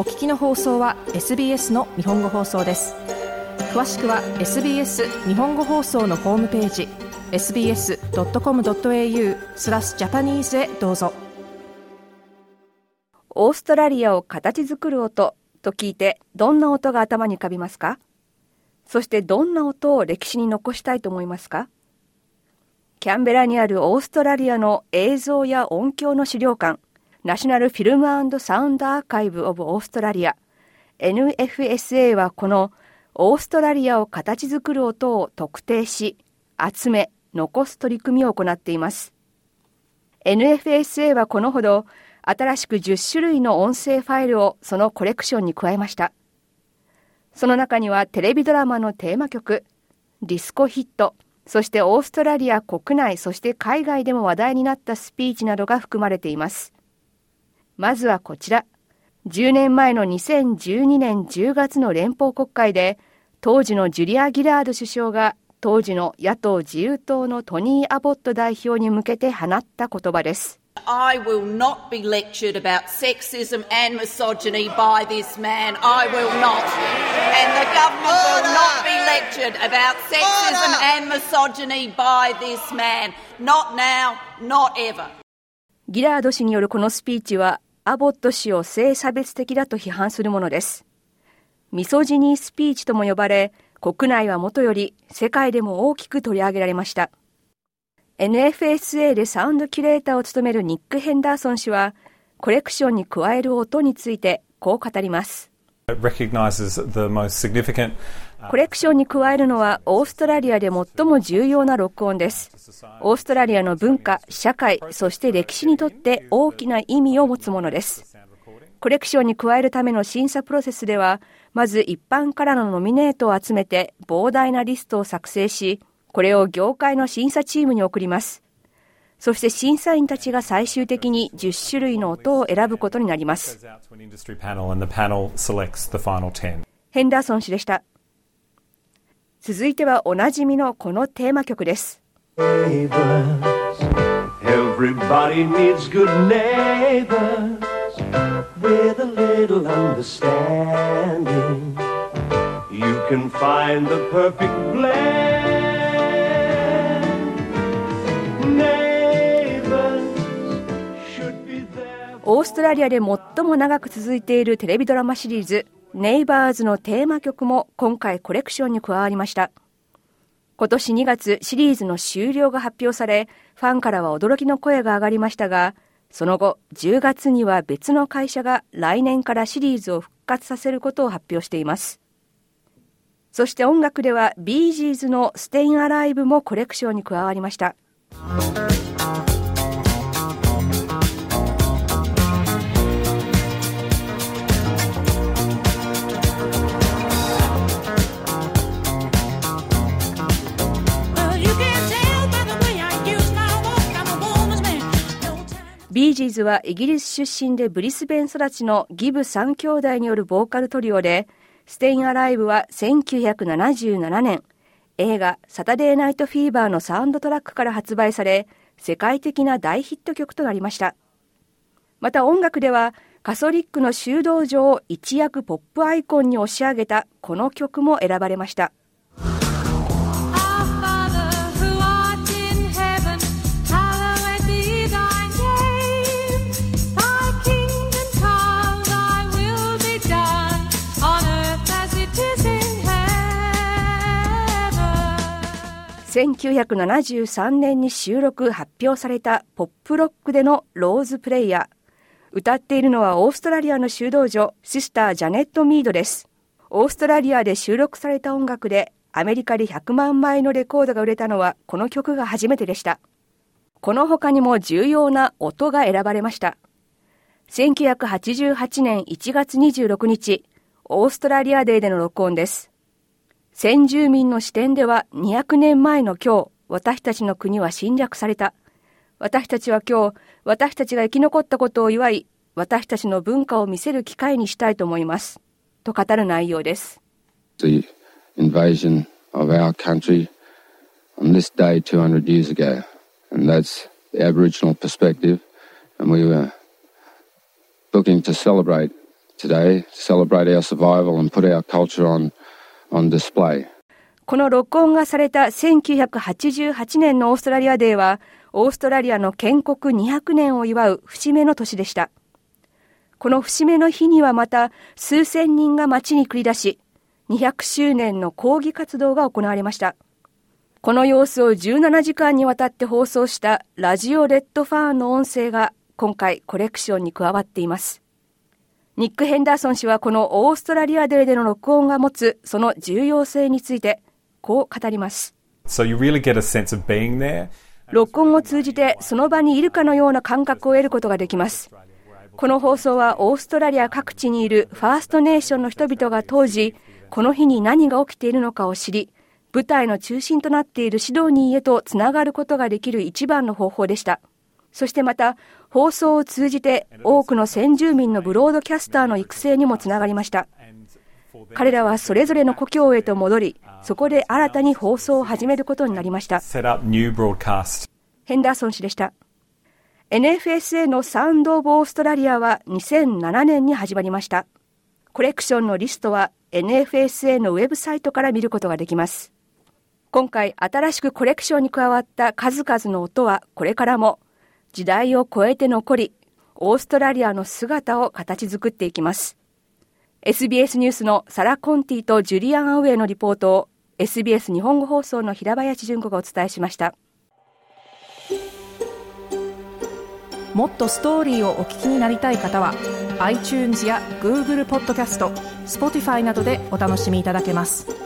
お聞きの放送は SBS の日本語放送です。詳しくは SBS 日本語放送のホームページ sbs.com.au スラスジャパニーズへどうぞ。オーストラリアを形作る音と聞いてどんな音が頭に浮かびますか？そしてどんな音を歴史に残したいと思いますか？キャンベラにあるオーストラリアの映像や音響の資料館ナショナルフィルムサウンドアーカイブ・オブ・オーストラリア NFSA はこのオーストラリアを形作る音を特定し集め残す取り組みを行っています。NFSA はこのほど新しく10種類の音声ファイルをそのコレクションに加えました。その中にはテレビドラマのテーマ曲ディスコヒットそしてオーストラリア国内そして海外でも話題になったスピーチなどが含まれています。まずはこちら。10年前の2012年10月の連邦国会で、当時のジュリア・ギラード首相が当時の野党自由党のトニー・アボット代表に向けて放った言葉です。I will not be lectured about sexism and misogyny by this man. I will not. And the government will not be lectured about sexism and misogyny by this man. Not now, not ever. ギラード氏によるこのスピーチはアボット氏を性差別的だと批判するものです。ミソジニースピーチとも呼ばれ、国内はもとより世界でも大きく取り上げられました。NFSA でサウンドキュレーターを務めるニック・ヘンダーソン氏は、コレクションに加える音についてこう語ります。コレクションに加えるのはオーストラリアで最も重要な録音です。オーストラリアの文化、社会、そして歴史にとって大きな意味を持つものです。コレクションに加えるための審査プロセスでは、まず一般からのノミネートを集めて膨大なリストを作成し、これを業界の審査チームに送ります。そして審査員たちが最終的に10種類の音を選ぶことになります。ヘンダーソン氏でした。続いてはおなじみのこのテーマ曲です。Everybody needs good neighbors with a little understanding. You can find the perfect blend. オーストラリアで最も長く続いているテレビドラマシリーズネイバーズのテーマ曲も今回コレクションに加わりました。今年2月シリーズの終了が発表され、ファンからは驚きの声が上がりましたが、その後10月には別の会社が来年からシリーズを復活させることを発表しています。そして音楽ではビージーズのステインアライブもコレクションに加わりました。ビージーズはイギリス出身でブリスベン育ちのギブ3兄弟によるボーカルトリオで、ステイン・アライブは1977年、映画サタデー・ナイト・フィーバーのサウンドトラックから発売され、世界的な大ヒット曲となりました。また音楽では、カソリックの修道場を一躍ポップアイコンに押し上げたこの曲も選ばれました。1973年に収録発表されたポップロックでのローズプレイヤー。歌っているのはオーストラリアの修道女、シスター・ジャネット・ミードです。オーストラリアで収録された音楽でアメリカで100万枚のレコードが売れたのはこの曲が初めてでした。この他にも重要な音が選ばれました。1988年1月26日、オーストラリアデーでの録音です。先住民の視点では200年前の今日、私たちの国は侵略された。私たちは今日、私たちが生き残ったことを祝い、私たちの文化を見せる機会にしたいと思います。と語る内容です。The invasion of our country on this day 200 years ago. And that's the Aboriginal perspective. And we were looking to celebrate today celebrate our survival and put our culture on, on display. この録音がされた1988年のオーストラリアデーは、オーストラリアの建国200年を祝う節目の年でした。この節目の日にはまた数千人が街に繰り出し、200周年の抗議活動が行われました。この様子を17時間にわたって放送したラジオレッドファーンの音声が今回コレクションに加わっています。ニック・ヘンダーソン氏はこのオーストラリアデーでの録音が持つその重要性についてこう語ります。So really. 録音を通じてその場にいるかのような感覚を得ることができます。この放送はオーストラリア各地にいるファーストネーションの人々が当時、この日に何が起きているのかを知り、舞台の中心となっているシドニーへとつながることができる一番の方法でした。そしてまた、放送を通じて多くの先住民のブロードキャスターの育成にもつながりました。彼らはそれぞれの故郷へと戻り、そこで新たに放送を始めることになりました。ヘンダーソン氏でした。NFSA のサウンド・オブ・オーストラリアは2007年に始まりました。コレクションのリストは NFSA のウェブサイトから見ることができます。今回新しくコレクションに加わった数々の音はこれからも時代を超えて残り、オーストラリアの姿を形作っていきます。SBS ニュースのサラ・コンティとジュリアン・アウェイのリポートを SBS 日本語放送の平林純子がお伝えしました。もっとストーリーをお聞きになりたい方は iTunes や Google ポッドキャスト Spotify などでお楽しみいただけます。